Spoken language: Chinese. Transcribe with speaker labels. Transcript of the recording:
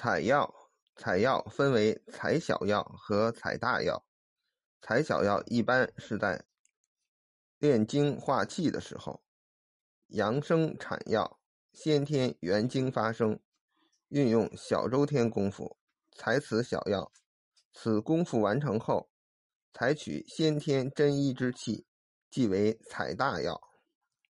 Speaker 1: 采药采药分为采小药和采大药。采小药一般是在炼精化气的时候阳生产药先天元精发生运用小周天功夫采此小药。此功夫完成后采取先天真一之气即为采大药。